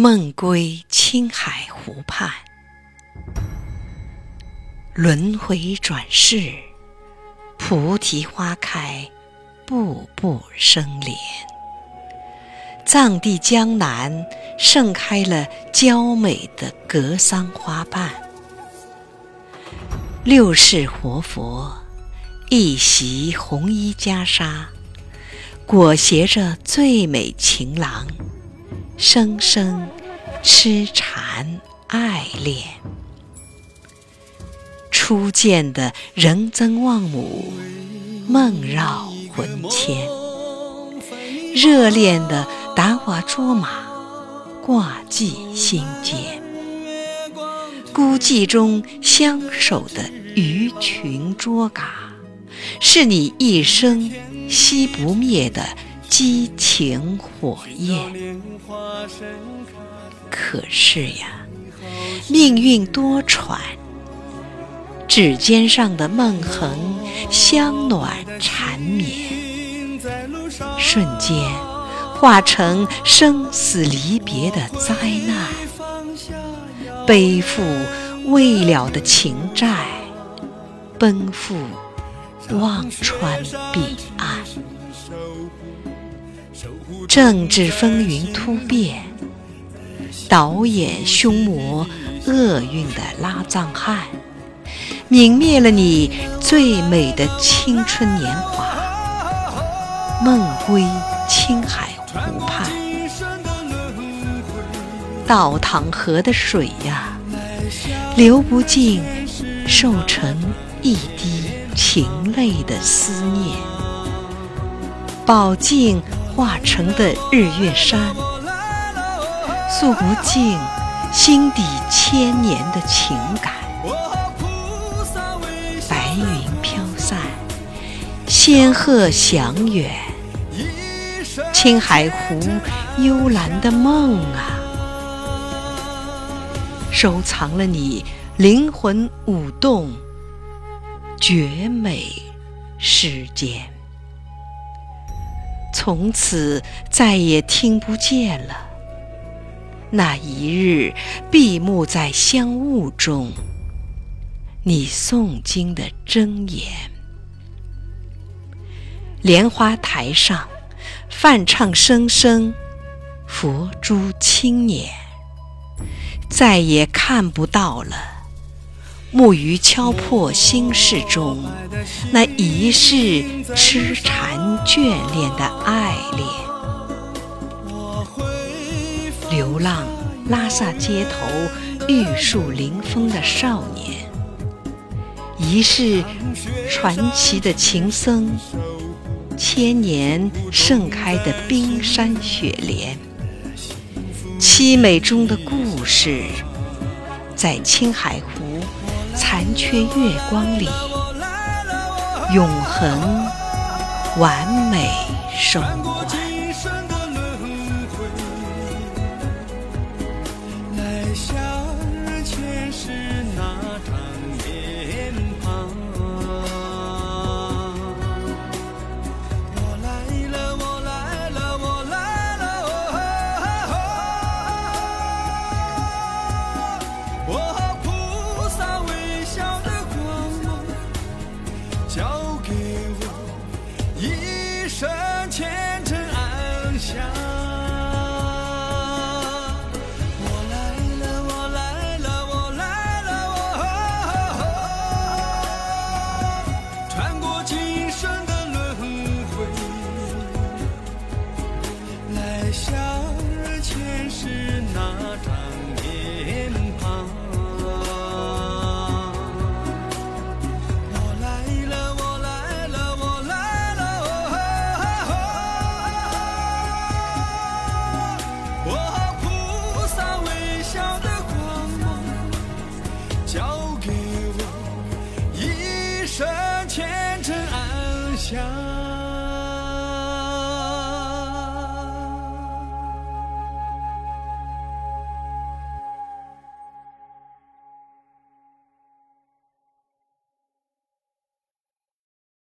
梦归青海湖畔，轮回转世，菩提花开，步步生莲。藏地江南盛开了娇美的格桑花瓣，六世活佛一袭红衣袈裟，裹挟着最美情郎。声声痴缠爱恋，初见的人增望母，梦绕魂牵。热恋的达瓦卓玛，挂记心间。孤寂中相守的鱼群捉嘎，是你一生熄不灭的。激情火焰，可是呀，命运多舛，指尖上的梦痕香暖缠绵，瞬间化成生死离别的灾难，背负未了的情债，奔赴忘川彼岸。政治风云突变，导演凶魔厄运的拉藏汉，泯灭了你最美的青春年华。梦归青海湖畔，倒淌河的水呀，流不尽，瘦成一滴情泪的思念。宝镜。化成的日月山，诉不尽心底千年的情感。白云飘散，仙鹤翔远，青海湖幽蓝的梦啊，收藏了你灵魂舞动绝美世间。从此再也听不见了。那一日闭目在香雾中，你诵经的真言。莲花台上，梵唱声声，佛珠青捻，再也看不到了。木鱼敲破心事中那一世痴缠眷恋的爱恋，流浪拉萨街头玉树临风的少年，一世传奇的情僧，千年盛开的冰山雪莲，凄美中的故事，在青海湖。残缺月光里，永恒完美收官。想